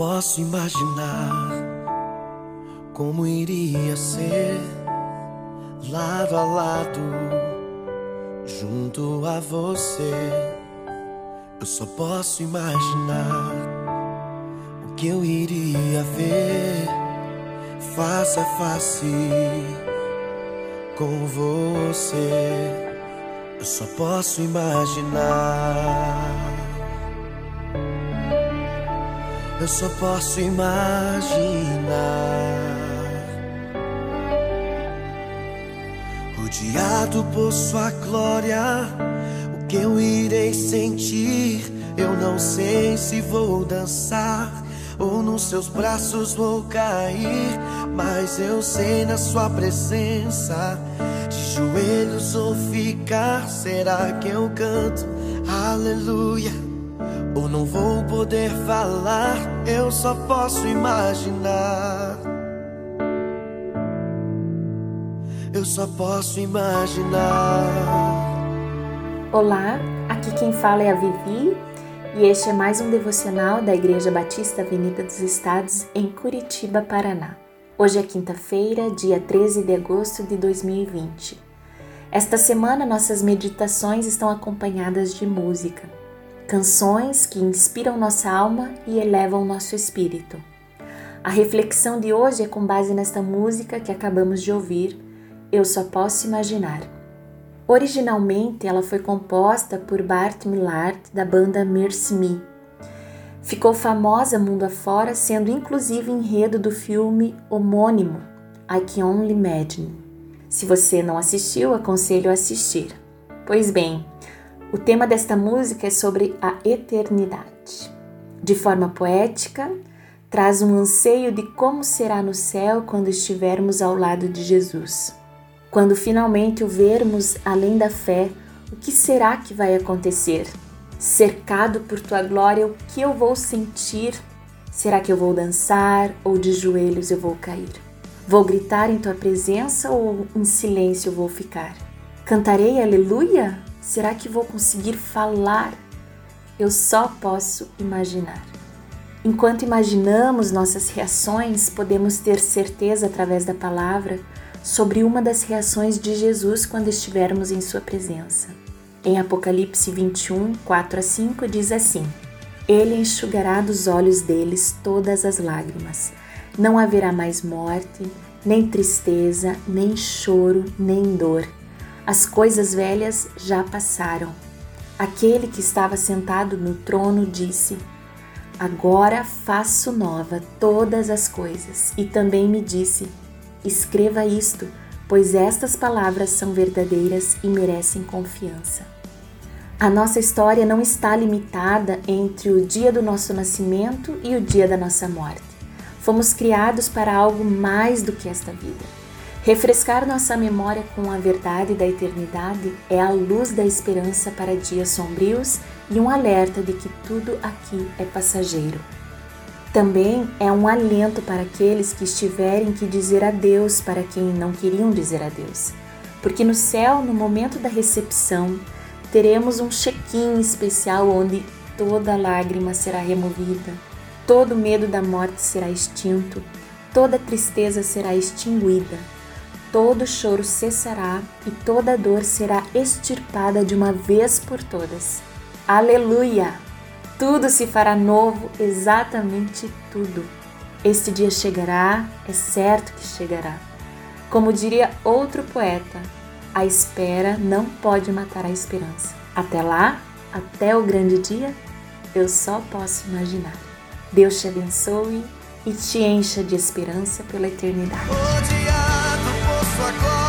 posso imaginar como iria ser lado a lado junto a você. Eu só posso imaginar o que eu iria ver face a face com você. Eu só posso imaginar. Eu só posso imaginar. Rodeado por sua glória, o que eu irei sentir? Eu não sei se vou dançar ou nos seus braços vou cair, mas eu sei na sua presença, de joelhos ou ficar. Será que eu canto? Aleluia ou não vou poder falar, eu só posso imaginar. Eu só posso imaginar. Olá, aqui quem fala é a Vivi e este é mais um devocional da Igreja Batista Avenida dos Estados em Curitiba, Paraná. Hoje é quinta-feira, dia 13 de agosto de 2020. Esta semana nossas meditações estão acompanhadas de música canções que inspiram nossa alma e elevam nosso espírito. A reflexão de hoje é com base nesta música que acabamos de ouvir, Eu Só Posso Imaginar. Originalmente, ela foi composta por Bart Millard, da banda Mercy Me. Ficou famosa mundo afora, sendo inclusive enredo do filme homônimo I Can Only Imagine. Se você não assistiu, aconselho a assistir. Pois bem, o tema desta música é sobre a eternidade. De forma poética, traz um anseio de como será no céu quando estivermos ao lado de Jesus. Quando finalmente o vermos além da fé, o que será que vai acontecer? Cercado por tua glória, o que eu vou sentir? Será que eu vou dançar ou de joelhos eu vou cair? Vou gritar em tua presença ou em silêncio vou ficar? Cantarei aleluia Será que vou conseguir falar? Eu só posso imaginar. Enquanto imaginamos nossas reações, podemos ter certeza através da palavra sobre uma das reações de Jesus quando estivermos em Sua presença. Em Apocalipse 21, 4 a 5 diz assim: Ele enxugará dos olhos deles todas as lágrimas. Não haverá mais morte, nem tristeza, nem choro, nem dor as coisas velhas já passaram. Aquele que estava sentado no trono disse: Agora faço nova todas as coisas. E também me disse: Escreva isto, pois estas palavras são verdadeiras e merecem confiança. A nossa história não está limitada entre o dia do nosso nascimento e o dia da nossa morte. Fomos criados para algo mais do que esta vida. Refrescar nossa memória com a verdade da eternidade é a luz da esperança para dias sombrios e um alerta de que tudo aqui é passageiro. Também é um alento para aqueles que estiverem que dizer adeus para quem não queriam dizer adeus. Porque no céu, no momento da recepção, teremos um check-in especial onde toda lágrima será removida, todo medo da morte será extinto, toda tristeza será extinguida todo choro cessará e toda dor será extirpada de uma vez por todas. Aleluia! Tudo se fará novo, exatamente tudo. Este dia chegará, é certo que chegará. Como diria outro poeta, a espera não pode matar a esperança. Até lá, até o grande dia, eu só posso imaginar. Deus te abençoe e te encha de esperança pela eternidade. Sua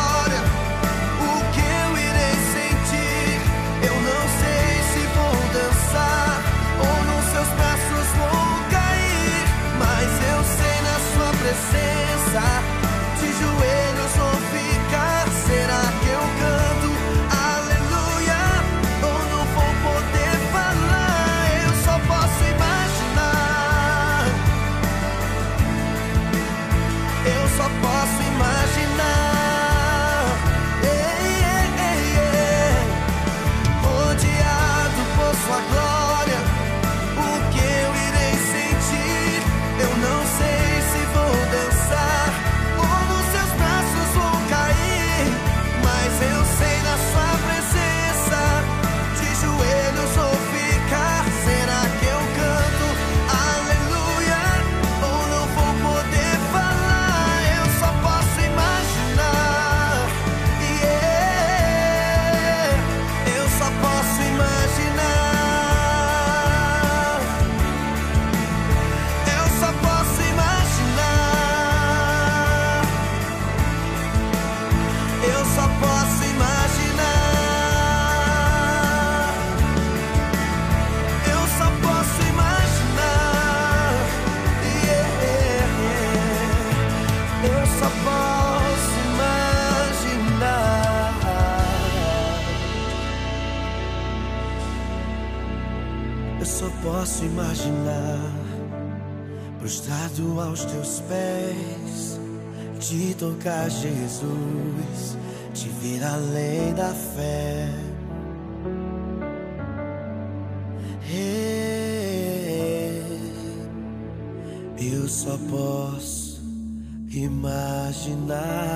só posso imaginar. Eu só posso imaginar prostrado aos teus pés, te tocar, Jesus, te vir além da fé. Eu só posso imaginar.